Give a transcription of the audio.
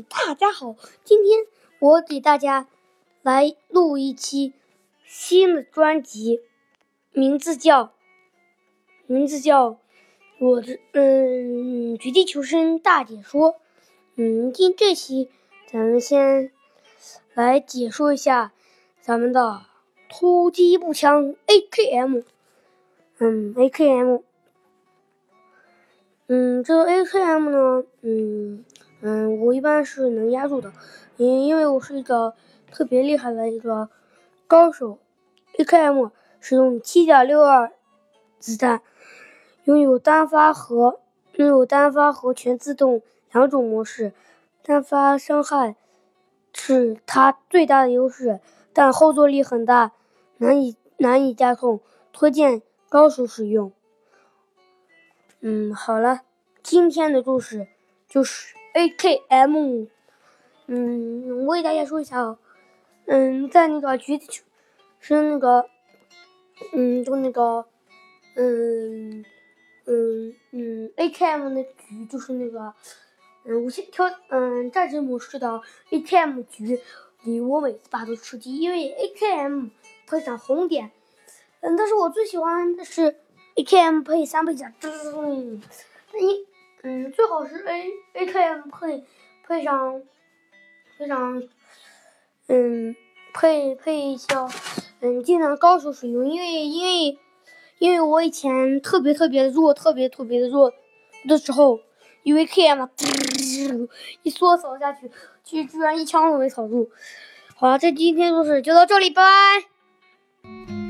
大家好，今天我给大家来录一期新的专辑，名字叫名字叫我的嗯绝地求生大解说。嗯，今这期咱们先来解说一下咱们的突击步枪 AKM。嗯，AKM。嗯，这个 AKM 呢，嗯。嗯，我一般是能压住的，因因为我是一个特别厉害的一个高手。AKM 使用七点六二子弹，拥有单发和拥有单发和全自动两种模式。单发伤害是它最大的优势，但后坐力很大，难以难以加重，推荐高手使用。嗯，好了，今天的故事就是。AKM，嗯，我给大家说一下哦，嗯，在那个绝地求生那个，嗯，就那个，嗯，嗯嗯，AKM 的局就是那个，嗯，无限挑，嗯，战争模式的 AKM 局里，我每次打都吃鸡，因为 AKM 配上红点，嗯，但是我最喜欢的是 AKM 配三倍甲，噔，你。嗯，最好是 A A K M 配配上配上，嗯，配配一下嗯，技能高手使用，因为因为因为我以前特别特别的弱，特别特别的弱的时候，因为 K M 一梭扫下去，居居然一枪都没扫住。好了，这今天故事就到这里，拜拜。